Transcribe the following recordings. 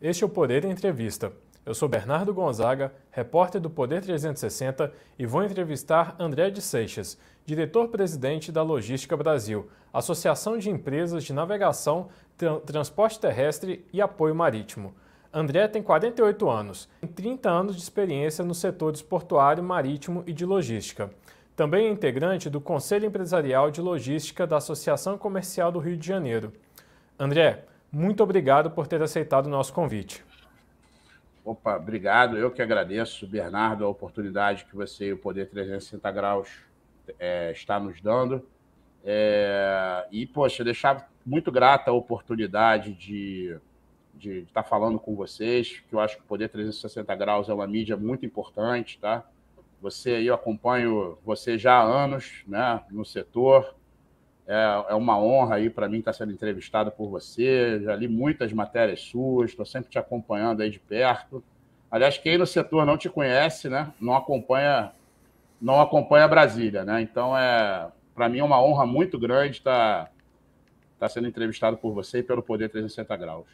Este é o Poder Entrevista. Eu sou Bernardo Gonzaga, repórter do Poder 360 e vou entrevistar André de Seixas, diretor-presidente da Logística Brasil, Associação de Empresas de Navegação, Transporte Terrestre e Apoio Marítimo. André tem 48 anos, tem 30 anos de experiência nos setores portuário, marítimo e de logística. Também é integrante do Conselho Empresarial de Logística da Associação Comercial do Rio de Janeiro. André, muito obrigado por ter aceitado o nosso convite. Opa, obrigado. Eu que agradeço, Bernardo, a oportunidade que você e o Poder 360 Graus é, está nos dando. É, e, poxa, deixar muito grata a oportunidade de, de estar falando com vocês, que eu acho que o Poder 360 Graus é uma mídia muito importante, tá? Você eu acompanho você já há anos né, no setor, é, é uma honra aí para mim estar sendo entrevistado por você. Já li muitas matérias suas, estou sempre te acompanhando aí de perto. Aliás, quem no setor não te conhece, né, não acompanha, não acompanha Brasília, né? Então é para mim é uma honra muito grande estar, estar sendo entrevistado por você e pelo Poder 360 Graus.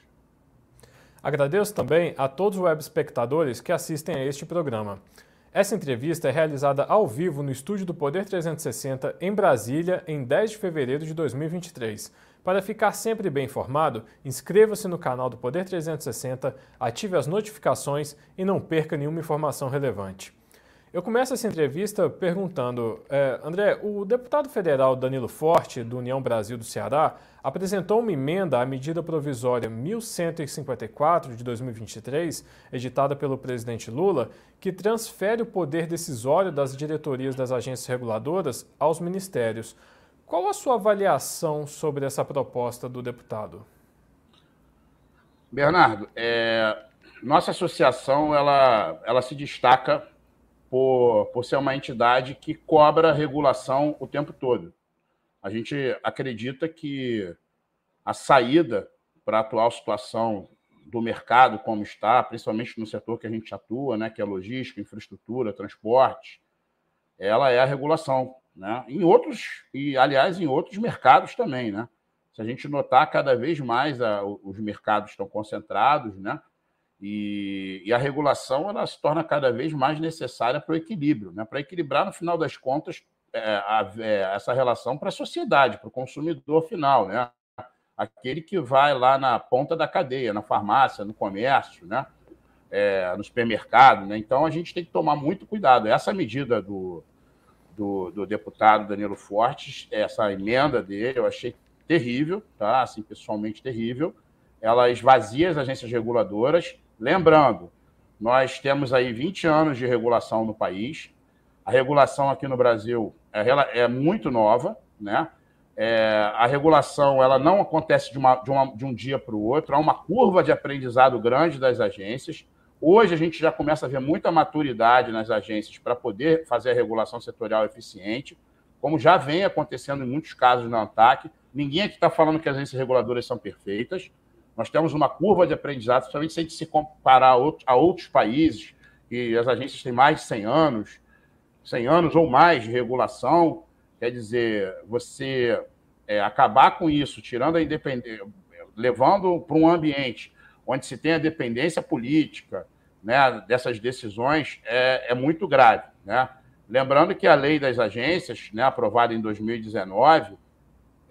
Agradeço também a todos os web espectadores que assistem a este programa. Essa entrevista é realizada ao vivo no estúdio do Poder 360 em Brasília, em 10 de fevereiro de 2023. Para ficar sempre bem informado, inscreva-se no canal do Poder 360, ative as notificações e não perca nenhuma informação relevante. Eu começo essa entrevista perguntando, é, André, o deputado federal Danilo Forte, do União Brasil do Ceará, apresentou uma emenda à medida provisória 1154 de 2023, editada pelo presidente Lula, que transfere o poder decisório das diretorias das agências reguladoras aos ministérios. Qual a sua avaliação sobre essa proposta do deputado? Bernardo, é, nossa associação ela, ela se destaca por, por ser uma entidade que cobra regulação o tempo todo. A gente acredita que a saída para a atual situação do mercado como está, principalmente no setor que a gente atua, né, que é logística, infraestrutura, transporte, ela é a regulação, né? Em outros e aliás em outros mercados também, né? Se a gente notar cada vez mais a, os mercados estão concentrados, né? E, e, a regulação ela se torna cada vez mais necessária para o equilíbrio, né? para equilibrar, no final das contas, é, a, é, essa relação para a sociedade, para o consumidor final, né? aquele que vai lá na ponta da cadeia, na farmácia, no comércio, né? É, no supermercado. Né? Então, a gente tem que tomar muito cuidado. Essa medida do, do, do deputado Danilo Fortes, essa emenda dele, eu achei terrível, tá? assim, pessoalmente terrível. Ela esvazia as agências reguladoras, Lembrando, nós temos aí 20 anos de regulação no país. A regulação aqui no Brasil é, é muito nova, né? É, a regulação ela não acontece de, uma, de, uma, de um dia para o outro, há uma curva de aprendizado grande das agências. Hoje a gente já começa a ver muita maturidade nas agências para poder fazer a regulação setorial eficiente, como já vem acontecendo em muitos casos na ANTAC. Ninguém aqui está falando que as agências reguladoras são perfeitas, nós temos uma curva de aprendizado, principalmente se a gente se comparar a, outro, a outros países, e as agências têm mais de 100 anos, 100 anos ou mais de regulação, quer dizer, você é, acabar com isso, tirando a independência, levando para um ambiente onde se tem a dependência política né, dessas decisões, é, é muito grave. Né? Lembrando que a lei das agências, né, aprovada em 2019,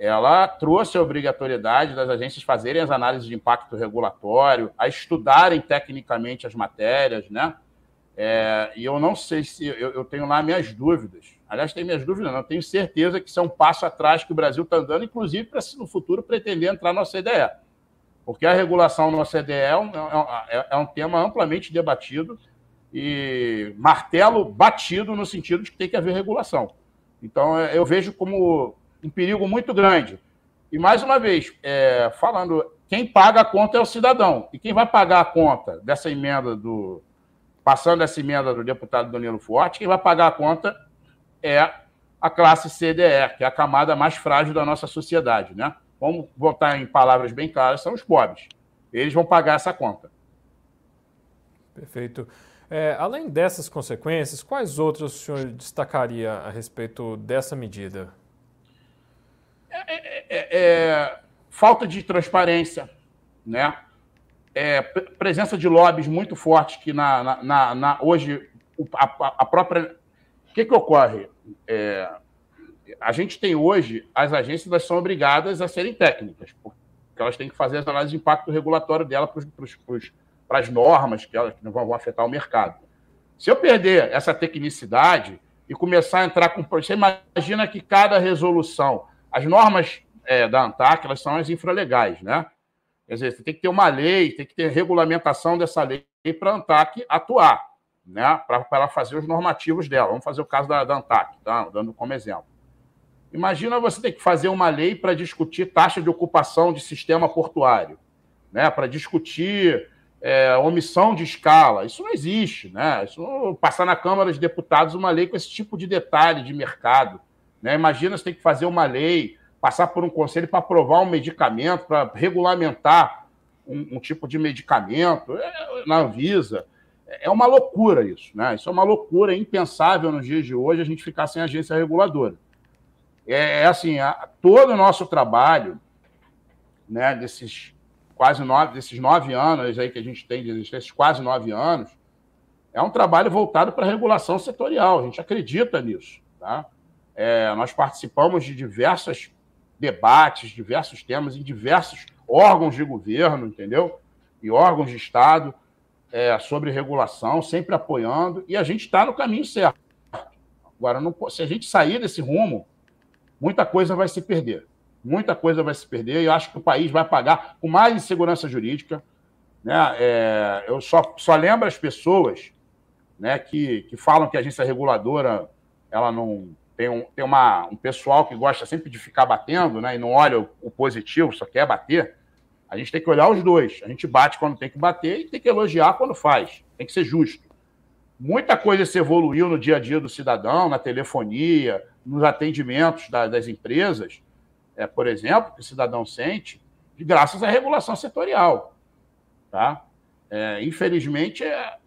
ela trouxe a obrigatoriedade das agências fazerem as análises de impacto regulatório, a estudarem tecnicamente as matérias, né? É, e eu não sei se eu, eu, tenho lá minhas dúvidas. Aliás, tenho minhas dúvidas, não. Tenho certeza que isso é um passo atrás que o Brasil está andando, inclusive para no futuro pretender entrar na OCDE. Porque a regulação na OCDE é um, é, é um tema amplamente debatido e martelo batido no sentido de que tem que haver regulação. Então, é, eu vejo como um perigo muito grande. E, mais uma vez, é, falando, quem paga a conta é o cidadão. E quem vai pagar a conta dessa emenda do. Passando essa emenda do deputado Danilo Forte, quem vai pagar a conta é a classe CDE, que é a camada mais frágil da nossa sociedade. Né? Vamos botar em palavras bem claras: são os pobres. Eles vão pagar essa conta. Perfeito. É, além dessas consequências, quais outras o senhor destacaria a respeito dessa medida? É, é, é, é falta de transparência, né? É, presença de lobbies muito fortes que na, na, na hoje a, a, própria o que, que ocorre a gente tem hoje as agências são obrigadas a serem técnicas porque elas têm que fazer as análises de impacto regulatório dela para para as normas que, elas, vão afetar o mercado. Se eu perder essa tecnicidade e começar a entrar com. Você imagina que cada resolução. As normas é, da ANTAC elas são as infralegais, né? Quer dizer, você tem que ter uma lei, tem que ter regulamentação dessa lei para a ANTAC atuar, né? Para ela fazer os normativos dela. Vamos fazer o caso da, da ANTAC, tá? dando como exemplo. Imagina você ter que fazer uma lei para discutir taxa de ocupação de sistema portuário, né? para discutir é, omissão de escala. Isso não existe. Né? Isso, passar na Câmara dos Deputados uma lei com esse tipo de detalhe de mercado. Né? Imagina você tem que fazer uma lei, passar por um conselho para aprovar um medicamento, para regulamentar um, um, tipo de medicamento é, na Anvisa. É uma loucura isso. Né? Isso é uma loucura, é impensável nos dias de hoje a gente ficar sem agência reguladora. É, é assim, a, todo o nosso trabalho, né, desses quase nove, desses nove anos aí que a gente tem de existência, quase nove anos, é um trabalho voltado para a regulação setorial. A gente acredita nisso. Tá? É, nós participamos de diversos debates, diversos temas em diversos órgãos de governo, entendeu? E órgãos de Estado é, sobre regulação, sempre apoiando, e a gente está no caminho certo. Agora, não, se a gente sair desse rumo, muita coisa vai se perder muita coisa vai se perder e eu acho que o país vai pagar com mais insegurança jurídica. Né? É, eu só, só lembro as pessoas né, que, que falam que a agência reguladora ela não tem, um, tem uma, um pessoal que gosta sempre de ficar batendo né, e não olha o, o positivo, só quer bater. A gente tem que olhar os dois. A gente bate quando tem que bater e tem que elogiar quando faz. Tem que ser justo. Muita coisa se evoluiu no dia a dia do cidadão, na telefonia, nos atendimentos da, das empresas, é, por exemplo, que o cidadão sente, graças à regulação setorial. Tá? É, infelizmente, é,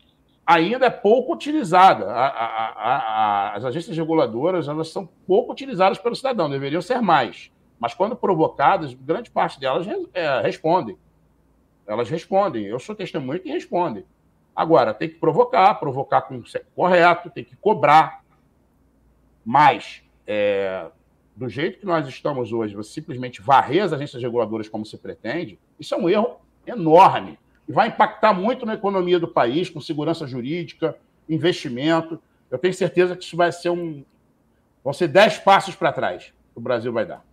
ainda é pouco utilizada. A, a, a, as agências reguladoras elas são pouco utilizadas pelo cidadão, deveriam ser mais. Mas quando provocadas, grande parte delas é, respondem. Elas respondem. Eu sou testemunho que respondem. Agora, tem que provocar, provocar com o correto, tem que cobrar. Mas é, do jeito que nós estamos hoje, você simplesmente varrer as agências reguladoras como se pretende, isso é um erro enorme. E vai impactar muito na economia do país, com segurança jurídica, investimento. Eu tenho certeza que isso vai ser um. Vão ser dez passos para trás que o Brasil vai dar.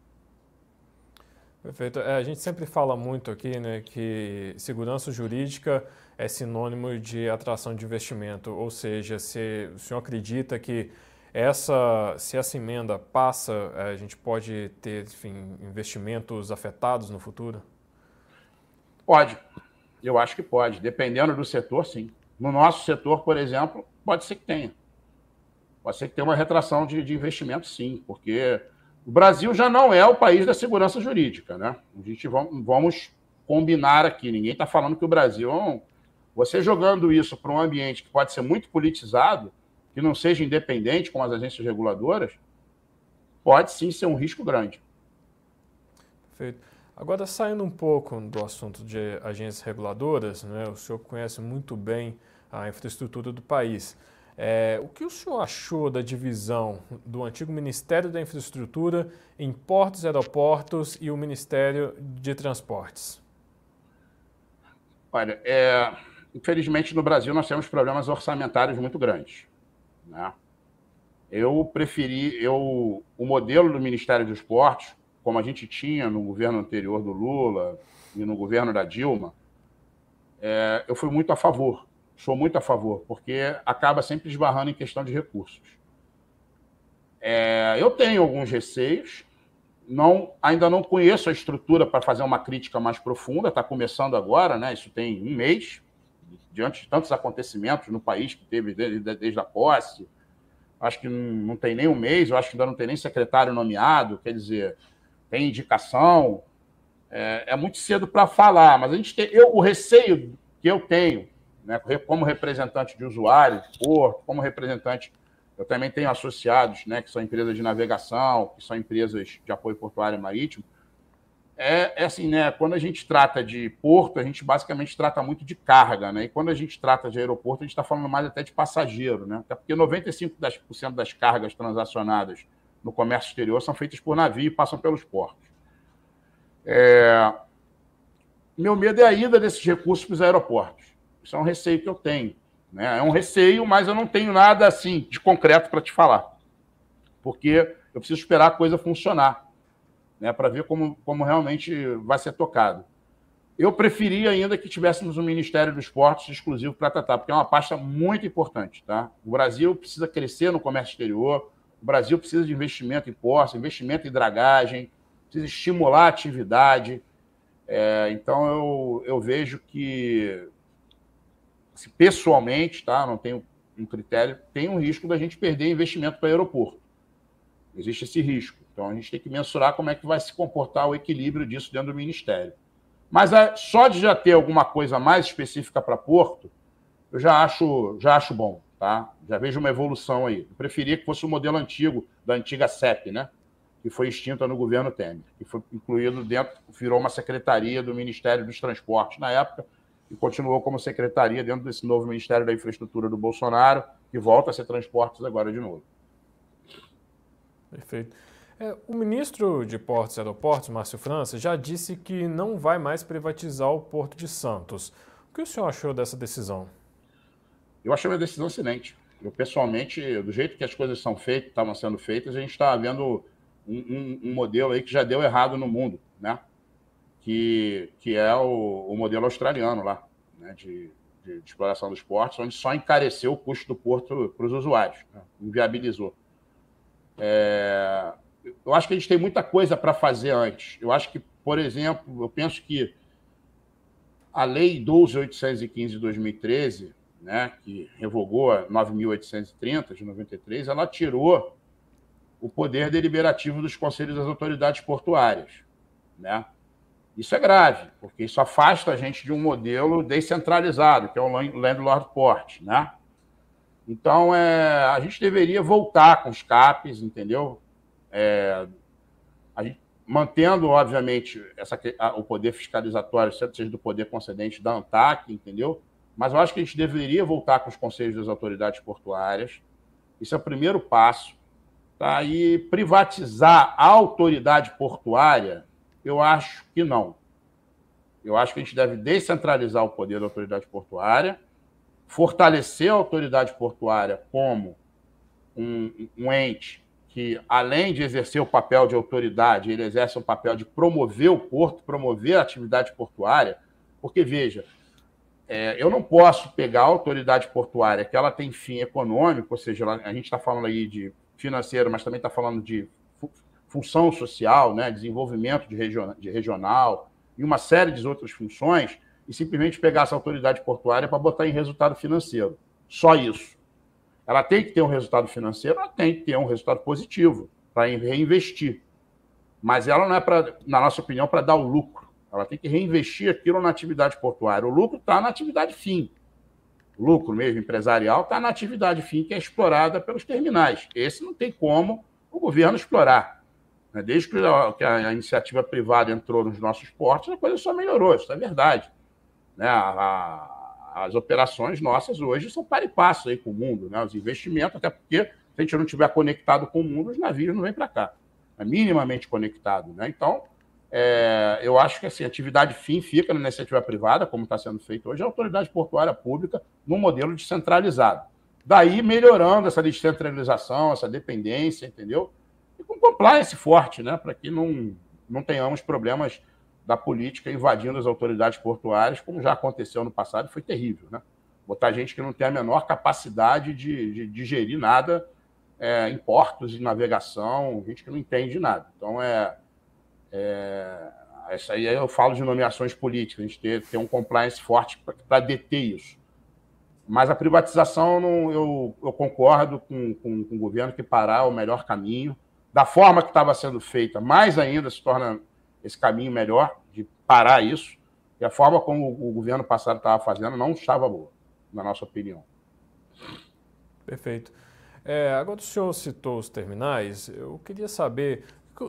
Perfeito. É, a gente sempre fala muito aqui né, que segurança jurídica é sinônimo de atração de investimento. Ou seja, se o senhor acredita que essa, se essa emenda passa, eh, a gente pode ter enfim, investimentos afetados no futuro? Pode. Eu acho que pode. Dependendo do setor, sim. No nosso setor, por exemplo, pode ser que tenha. Pode ser que tenha uma retração de, de investimento, sim, porque o Brasil já não é o país da segurança jurídica, né? A gente vamos, vamos combinar aqui. Ninguém está falando que o Brasil. É você jogando isso para um ambiente que pode ser muito politizado, que não seja independente como as agências reguladoras, pode sim ser um risco grande. Perfeito. Agora, saindo um pouco do assunto de agências reguladoras, né, o senhor conhece muito bem a infraestrutura do país. É, o que o senhor achou da divisão do antigo Ministério da Infraestrutura em Portos e Aeroportos e o Ministério de Transportes? Olha, é, infelizmente no Brasil nós temos problemas orçamentários muito grandes. Né? Eu preferi, eu, o modelo do Ministério dos Esportes, como a gente tinha no governo anterior do Lula e no governo da Dilma, é, eu fui muito a favor, sou muito a favor, porque acaba sempre esbarrando em questão de recursos. É, eu tenho alguns receios, não, ainda não conheço a estrutura para fazer uma crítica mais profunda, está começando agora, né? Isso tem um mês, diante de tantos acontecimentos no país que teve desde, desde a posse. Acho que não tem nem um mês, eu acho que ainda não tem nem secretário nomeado, quer dizer, tem indicação. É, é muito cedo para falar, mas a gente tem, eu, o receio que eu tenho, né, como representante de usuário, por, como representante eu também tenho associados, né, que são empresas de navegação, que são empresas de apoio portuário e marítimo. É, é, assim, né? Quando a gente trata de porto, a gente basicamente trata muito de carga, né? E quando a gente trata de aeroporto, a gente está falando mais até de passageiro, né? Até porque 95% das cargas transacionadas no comércio exterior são feitas por navio e passam pelos portos. É... Meu medo é a ida desses recursos para os aeroportos. Isso é um receio que eu tenho. Né? É um receio, mas eu não tenho nada assim de concreto para te falar. Porque eu preciso esperar a coisa funcionar, né? para ver como, como realmente vai ser tocado. Eu preferia ainda que tivéssemos um Ministério dos Esportes exclusivo para tratar, porque é uma pasta muito importante. Tá? O Brasil precisa crescer no comércio exterior, o Brasil precisa de investimento em portos, investimento em dragagem, precisa estimular a atividade. É, então, eu, eu vejo que se pessoalmente, tá? Não tenho um critério, tem um risco da gente perder investimento para aeroporto. Existe esse risco. Então a gente tem que mensurar como é que vai se comportar o equilíbrio disso dentro do Ministério. Mas é, só de já ter alguma coisa mais específica para Porto, eu já acho, já acho bom, tá? Já vejo uma evolução aí. Eu preferia que fosse o modelo antigo, da antiga CEP, né? Que foi extinta no governo Temer, que foi incluído dentro, virou uma secretaria do Ministério dos Transportes na época, e continuou como secretaria dentro desse novo Ministério da Infraestrutura do Bolsonaro, que volta a ser transportes agora de novo. Perfeito. É, o ministro de Portos e Aeroportos, Márcio França, já disse que não vai mais privatizar o Porto de Santos. O que o senhor achou dessa decisão? Eu achei uma decisão excelente. Eu, pessoalmente, do jeito que as coisas são feitas, estavam sendo feitas, a gente está vendo um, um, um modelo aí que já deu errado no mundo, né? que, que é o, o modelo australiano lá, né, de, de, de, exploração dos portos, onde só encareceu o custo do porto para os usuários, né, inviabilizou. É, eu acho que a gente tem muita coisa para fazer antes. Eu acho que, por exemplo, eu penso que a Lei 12.815 de 2013, né, que revogou a 9.830 de 93, ela tirou o poder deliberativo dos conselhos das autoridades portuárias. Né? Isso é grave, porque isso afasta a gente de um modelo descentralizado, que é o Landlord Port, né? Então, é, a gente deveria voltar com os CAPs, entendeu? É, gente, mantendo, obviamente, essa, a, o poder fiscalizatório, seja do poder concedente da ANTAC, entendeu? Mas eu acho que a gente deveria voltar com os conselhos das autoridades portuárias. Isso é o primeiro passo. Tá? E privatizar a autoridade portuária eu acho que não. Eu acho que a gente deve descentralizar o poder da autoridade portuária, fortalecer a autoridade portuária como um, um ente que, além de exercer o papel de autoridade, ele exerce o papel de promover o porto, promover a atividade portuária, porque, veja, é, eu não posso pegar a autoridade portuária que ela tem fim econômico, ou seja, a gente está falando aí de financeiro, mas também está falando de função social, né, desenvolvimento de, regional, de regional e uma série de outras funções, e simplesmente pegar essa autoridade portuária para botar em resultado financeiro. Só isso. Ela tem que ter um resultado financeiro, ela tem que ter um resultado positivo para reinvestir. Mas ela não é, pra, na nossa opinião, para dar o lucro. Ela tem que reinvestir aquilo na atividade portuária. O lucro está na atividade fim. O lucro mesmo empresarial está na atividade fim que é explorada pelos terminais. Esse não tem como o governo explorar. Né? Desde que a, a, iniciativa privada entrou nos nossos portos, a coisa só melhorou, isso é verdade. Né? A, a, as operações nossas hoje são para e passo aí com o mundo, né? Os investimentos, até porque se a gente não estiver conectado com o mundo, os navios não vêm para cá. É minimamente conectado, né? Então, é, eu acho que assim, a atividade fim fica na iniciativa privada, como está sendo feito hoje, a autoridade portuária pública num modelo descentralizado. Daí melhorando essa descentralização, essa dependência, entendeu? E com compliance forte, né? Para que não, não tenhamos problemas da política invadindo as autoridades portuárias, como já aconteceu no passado, foi terrível, né? Botar gente que não tem a menor capacidade de, de, de gerir nada é, em portos de navegação, gente que não entende nada. Então, é, é, isso aí eu falo de nomeações políticas, a gente ter, ter um compliance forte para deter isso. Mas a privatização, não, eu, eu concordo com, com, com, o governo que parar é o melhor caminho. Da forma que estava sendo feita, mais ainda se torna esse caminho melhor de parar isso. E a forma como o governo passado estava fazendo não estava boa, na nossa opinião. Perfeito. É, agora o senhor citou os terminais, eu queria saber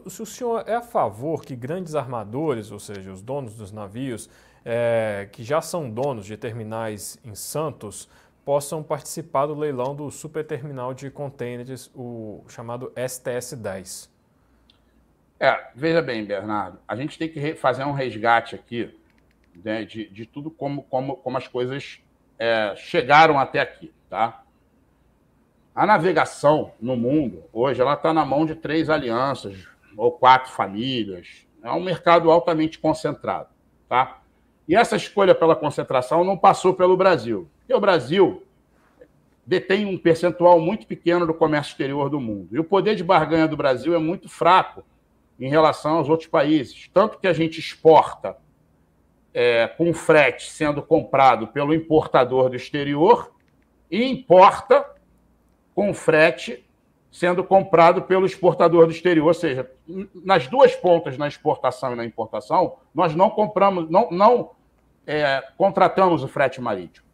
se o senhor é a favor que grandes armadores, ou seja, os donos dos navios, é, que já são donos de terminais em Santos, possam participar do leilão do superterminal de contêineres, o chamado STS-10. É, veja bem, Bernardo, a gente tem que fazer um resgate aqui né, de, de tudo como, como, como as coisas é, chegaram até aqui, tá? A navegação no mundo, hoje, ela está na mão de três alianças, ou quatro famílias. É um mercado altamente concentrado. Tá? E essa escolha pela concentração não passou pelo Brasil. Porque o Brasil detém um percentual muito pequeno do comércio exterior do mundo. E o poder de barganha do Brasil é muito fraco em relação aos outros países. Tanto que a gente exporta é, com frete sendo comprado pelo importador do exterior e importa com frete sendo comprado pelo exportador do exterior, ou seja, nas duas pontas, na exportação e na importação, nós não compramos, não, não é, contratamos o frete marítimo.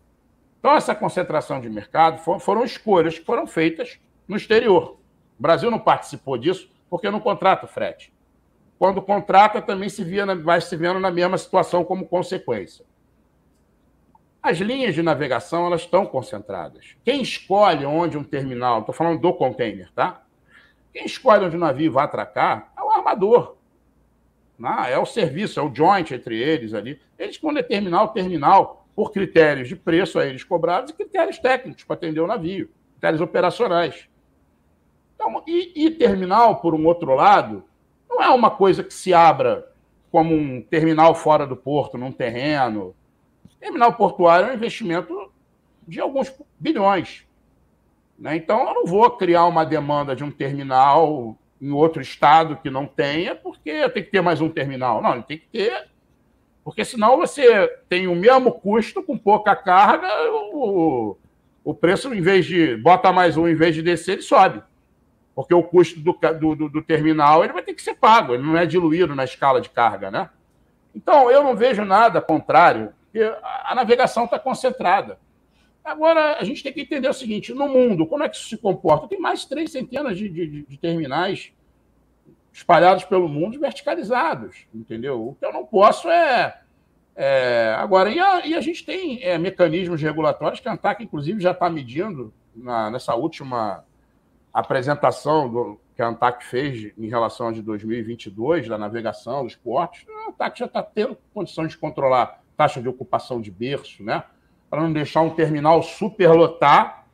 Então, essa concentração de mercado foram, foram escolhas que foram feitas no exterior. O Brasil não participou disso porque não contrata o frete. Quando contrata, também se via, vai se vendo na mesma situação como consequência. As linhas de navegação elas estão concentradas. Quem escolhe onde um terminal, estou falando do container, tá? Quem escolhe onde o navio vai atracar é o armador. Né? É o serviço, é o joint entre eles ali. Eles vão determinar o terminal por critérios de preço a eles cobrados e critérios técnicos para atender o navio, critérios operacionais. Então, e, e terminal, por um outro lado, não é uma coisa que se abra como um terminal fora do porto, num terreno, Terminal portuário é um investimento de alguns bilhões. Né? Então, eu não vou criar uma demanda de um terminal em outro estado que não tenha, porque tem que ter mais um terminal. Não, ele tem que ter, porque senão você tem o mesmo custo com pouca carga, o, o preço, em vez de bota mais um, em vez de descer, ele sobe. Porque o custo do, do, do terminal ele vai ter que ser pago, ele não é diluído na escala de carga, né? Então, eu não vejo nada contrário porque a navegação está concentrada. Agora, a gente tem que entender o seguinte: no mundo, como é que isso se comporta? Tem mais de três centenas de, de, de terminais espalhados pelo mundo verticalizados, entendeu? O que eu não posso é. é agora, e a, e a, gente tem é, mecanismos regulatórios que a ANTAC, inclusive, já está medindo na, nessa última apresentação do, que a ANTAC fez em relação a de 2022, da navegação dos portos. A ANTAC já está tendo condições de controlar taxa de ocupação de berço, né? Para não deixar um terminal superlotar,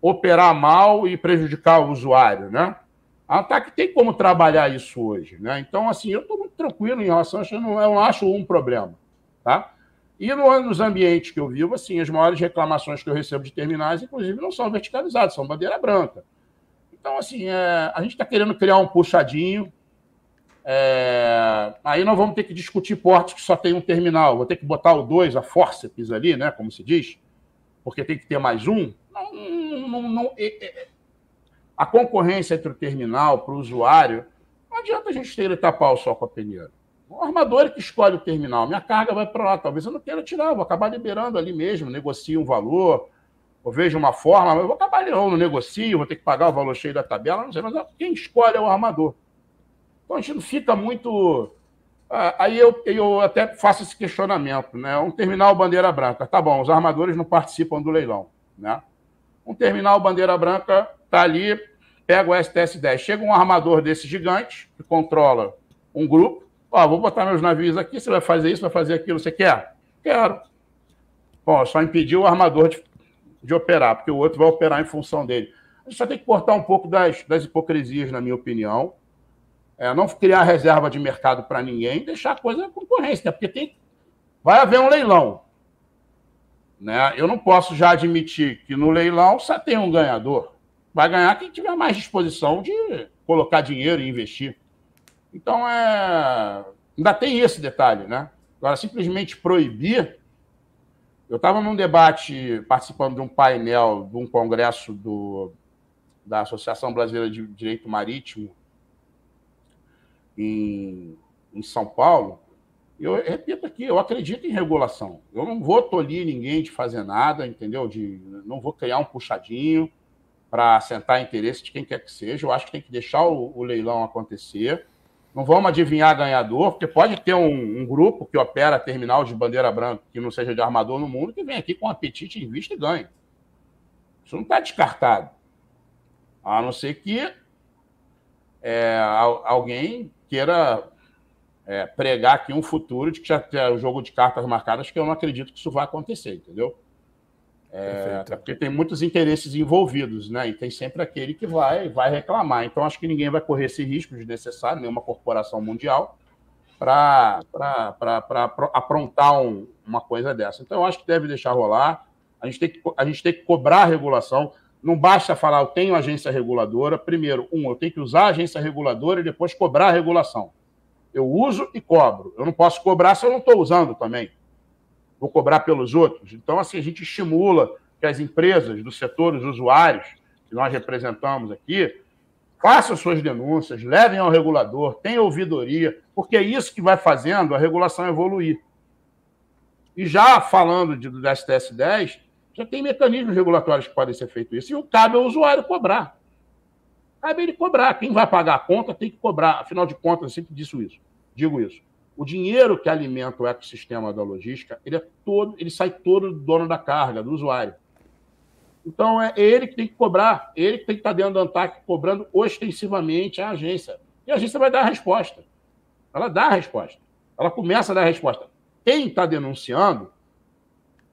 operar mal e prejudicar o usuário, né? A ANTAC tem como trabalhar isso hoje, né? Então, assim, eu estou muito tranquilo em relação a isso, eu não, eu não acho um problema, tá? E no, nos ambientes que eu vivo, assim, as maiores reclamações que eu recebo de terminais, inclusive, não são verticalizadas, são bandeira branca. Então, assim, é, a gente está querendo criar um puxadinho, é, aí nós vamos ter que discutir portos que só tem um terminal. Vou ter que botar o dois, a forceps ali, né? Como se diz, porque tem que ter mais um. Não, não, não, é, é, a concorrência entre o terminal para o usuário, não adianta a gente ter ele tapar o sol com a peneira. O armador é que escolhe o terminal. Minha carga vai para lá. Talvez eu não queira tirar, vou acabar liberando ali mesmo, negocio um valor, ou vejo uma forma, mas vou acabar não, não negocio, vou ter que pagar o valor cheio da tabela, não sei, mas quem escolhe é o armador. Então a gente não fica muito. Ah, aí eu, eu até faço esse questionamento, né? Um terminal bandeira branca, tá bom, os armadores não participam do leilão, né? Um terminal bandeira branca tá ali, pega o STS-10, chega um armador desse gigante que controla um grupo, ó, vou botar meus navios aqui, você vai fazer isso, vai fazer aquilo, você quer? Quero. Bom, só impedir o armador de, de operar, porque o outro vai operar em função dele. A gente só tem que cortar um pouco das, das hipocrisias, na minha opinião. É, não criar reserva de mercado para ninguém, deixar a coisa concorrência, né? porque tem, vai haver um leilão. Né? Eu não posso já admitir que no leilão só tem um ganhador. Vai ganhar quem tiver mais disposição de colocar dinheiro e investir. Então, é... ainda tem esse detalhe, né? Agora, simplesmente proibir eu estava num debate, participando de um painel, de um congresso do, da Associação Brasileira de Direito Marítimo em, em São Paulo. Eu repito aqui, eu acredito em regulação. Eu não vou tolir ninguém de fazer nada, entendeu? De, não vou criar um puxadinho para sentar interesse de quem quer que seja. Eu acho que tem que deixar o, o leilão acontecer. Não vamos adivinhar ganhador, porque pode ter um, um, grupo que opera terminal de bandeira branca, que não seja de armador no mundo, que vem aqui com apetite em vista e ganha. Isso não está descartado. A não ser que é, alguém queira é, pregar aqui um futuro de que já tem o jogo de cartas marcadas, que eu não acredito que isso vai acontecer, entendeu? É, até porque tem muitos interesses envolvidos, né? E tem sempre aquele que vai, vai reclamar. Então, acho que ninguém vai correr esse risco desnecessário, nenhuma corporação mundial, para aprontar um, uma coisa dessa. Então, eu acho que deve deixar rolar. A gente, tem que, a gente tem que cobrar a regulação. Não basta falar, eu tenho agência reguladora. Primeiro, um, eu tenho que usar a agência reguladora e depois cobrar a regulação. Eu uso e cobro. Eu não posso cobrar se eu não estou usando também vou cobrar pelos outros. Então, assim, a gente estimula que as empresas do setor, os usuários que nós representamos aqui, façam suas denúncias, levem ao regulador, tenham ouvidoria, porque é isso que vai fazendo a regulação evoluir. E já falando de, do STS 10, já tem mecanismos regulatórios que podem ser feitos isso, e cabe ao usuário cobrar. Cabe ele cobrar. Quem vai pagar a conta tem que cobrar. Afinal de contas, eu sempre disse isso, digo isso. O dinheiro que alimenta o ecossistema da logística, ele é todo, ele sai todo do dono da carga, do usuário. Então é ele que tem que cobrar, ele que tem que estar dentro do ANTAC cobrando ostensivamente a agência. E a agência vai dar a resposta. Ela dá a resposta. Ela começa a dar a resposta. Quem está denunciando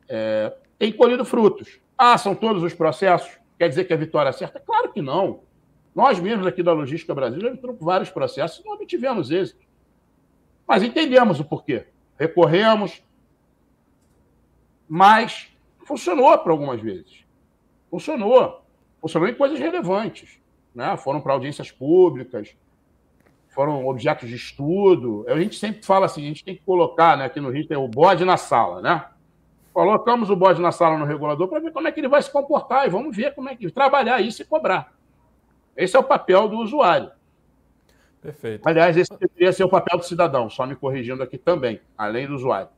é, tem colhido frutos. Ah, são todos os processos? Quer dizer que a vitória é certa? Claro que não. Nós mesmos aqui da Logística Brasil já entramos por vários processos e não obtivemos êxito. Mas entendemos o porquê. Recorremos, mas funcionou para algumas vezes. Funcionou. Funcionou em coisas relevantes. Né? Foram para audiências públicas, foram objetos de estudo. A gente sempre fala assim, a gente tem que colocar, né, aqui no Rio tem o bode na sala, né? Colocamos o bode na sala no regulador para ver como é que ele vai se comportar e vamos ver como é que trabalhar isso e cobrar. Esse é o papel do usuário. Perfeito. Aliás, esse deveria ser o papel do cidadão, só me corrigindo aqui também, além do usuário.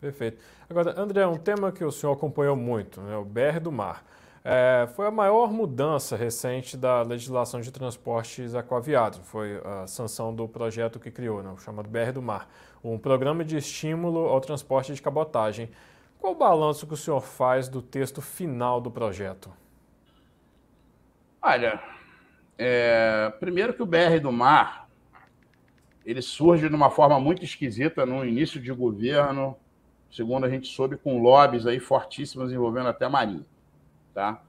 Perfeito. Agora, André, um tema que o senhor acompanhou muito, né, o BR do Mar. É, foi a maior mudança recente da legislação de transportes aquaviados. Foi a sanção do projeto que criou, né, chamado BR do Mar, um programa de estímulo ao transporte de cabotagem. Qual o balanço que o senhor faz do texto final do projeto? Olha, é, primeiro que o BR do Mar ele surge de uma forma muito esquisita no início de governo, segundo a gente soube, com lobbies aí fortíssimos envolvendo até a Marinha. Tá?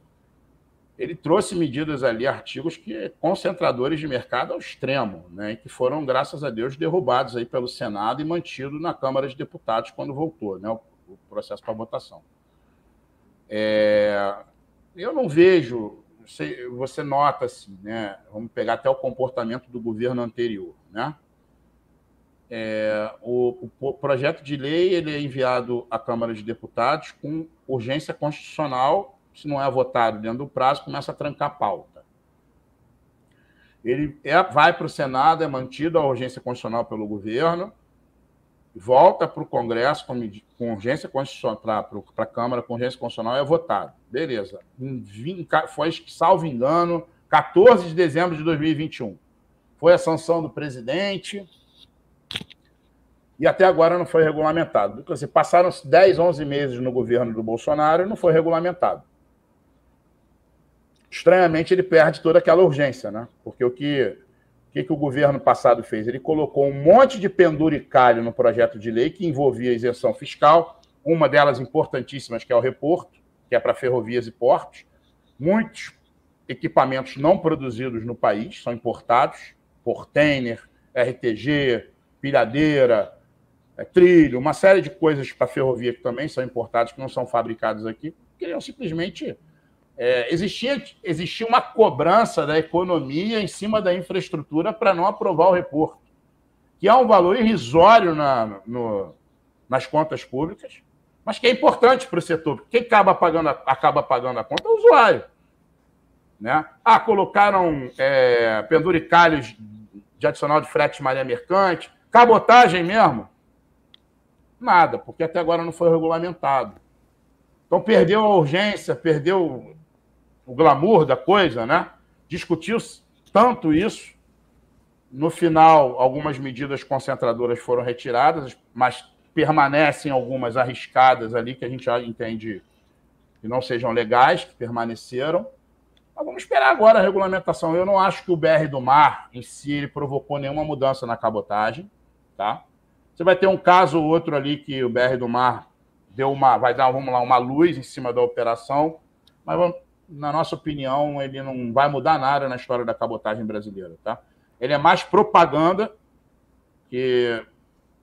Ele trouxe medidas ali, artigos que concentradores de mercado ao extremo, né, que foram, graças a Deus, derrubados aí pelo Senado e mantidos na Câmara de Deputados quando voltou né, o, o processo para votação. É, eu não vejo você, você nota assim, né? Vamos pegar até o comportamento do governo anterior, né? É, o, o, projeto de lei ele é enviado à Câmara de Deputados com urgência constitucional. Se não é votado dentro do prazo, começa a trancar a pauta. Ele é, vai para o Senado, é mantido a urgência constitucional pelo governo, volta para o Congresso com, com urgência constitucional, para a Câmara com urgência constitucional é votado. Beleza. Foi, salvo engano, 14 de dezembro de 2021. Foi a sanção do presidente. e até agora não foi regulamentado. Assim, passaram 10, 11 meses no governo do Bolsonaro e não foi regulamentado. Estranhamente, ele perde toda aquela urgência, né? Porque o que, o que, que o governo passado fez? Ele colocou um monte de penduricalho no projeto de lei que envolvia isenção fiscal, uma delas importantíssimas, que é o reporto, que é para ferrovias e portos. Muitos equipamentos não produzidos no país são importados, Portainer, RTG, pilhadeira, é, trilho, uma série de coisas para ferrovia que também são importadas, que não são fabricadas aqui, queriam simplesmente. É, existia, existia uma cobrança da economia em cima da infraestrutura para não aprovar o reporto, que é um valor irrisório na, no, nas contas públicas, mas que é importante para o setor. Quem acaba pagando, a, acaba pagando a conta é o usuário. Né? Ah, colocaram é, penduricalhos de adicional de frete de marinha mercante, cabotagem mesmo. Nada, porque até agora não foi regulamentado. Então perdeu a urgência, perdeu o glamour da coisa, né? Discutiu tanto isso. No final, algumas medidas concentradoras foram retiradas, mas permanecem algumas arriscadas ali que a gente já entende que não sejam legais, que permaneceram. Mas vamos esperar agora a regulamentação. Eu não acho que o BR do Mar em si ele provocou nenhuma mudança na cabotagem, tá? Você vai ter um caso ou outro ali que o BR do Mar deu uma, vai dar, vamos lá, uma luz em cima da operação, mas na nossa opinião ele não vai mudar nada na história da cabotagem brasileira, tá? Ele é mais propaganda que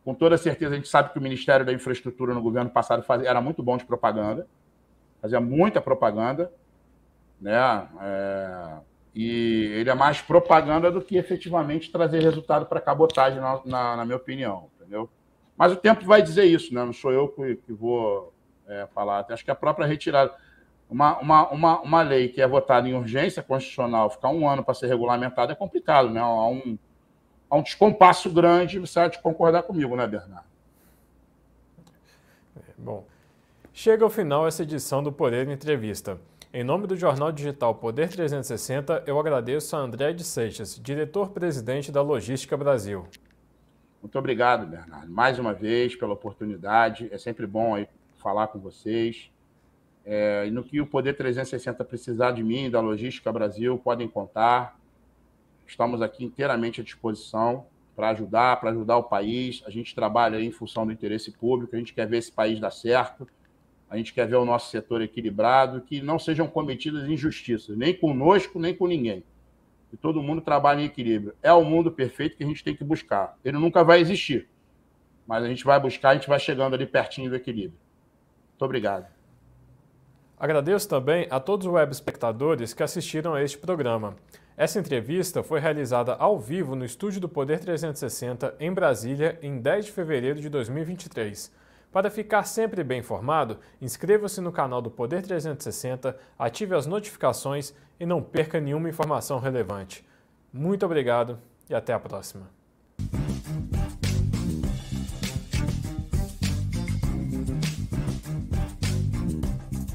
com toda certeza a gente sabe que o Ministério da Infraestrutura no governo passado fazia, era muito bom de propaganda, fazia muita propaganda, né? É, e ele é mais propaganda do que efetivamente trazer resultado para a cabotagem, na, na, na minha opinião entendeu? Mas o tempo vai dizer isso, né? Não sou eu que, que vou é, falar. Acho que a própria retirada. Uma, uma, uma, uma lei que é votada em urgência constitucional, ficar um ano para ser regulamentada é complicado, né? Há um, há um descompasso grande, você há de concordar comigo, né, Bernardo? É, bom, chega ao final essa edição do Poder Entrevista. Em nome do jornal digital Poder 360, eu agradeço a André de Seixas, diretor-presidente da Logística Brasil. Muito obrigado, Bernardo, mais uma vez pela oportunidade. É sempre bom falar com vocês. É, e no que o Poder 360 precisar de mim, da Logística Brasil, podem contar. Estamos aqui inteiramente à disposição para ajudar, para ajudar o país. A gente trabalha em função do interesse público, a gente quer ver esse país dar certo, a gente quer ver o nosso setor equilibrado, que não sejam cometidas injustiças, nem conosco, nem com ninguém que todo mundo trabalha em equilíbrio. É o mundo perfeito que a gente tem que buscar. Ele nunca vai existir, mas a gente vai buscar, a gente vai chegando ali pertinho do equilíbrio. Muito obrigado. Agradeço também a todos os web espectadores que assistiram a este programa. Essa entrevista foi realizada ao vivo no estúdio do Poder 360 em Brasília em 10 de fevereiro de 2023. Para ficar sempre bem informado, inscreva-se no canal do Poder 360, ative as notificações e não perca nenhuma informação relevante. Muito obrigado e até a próxima.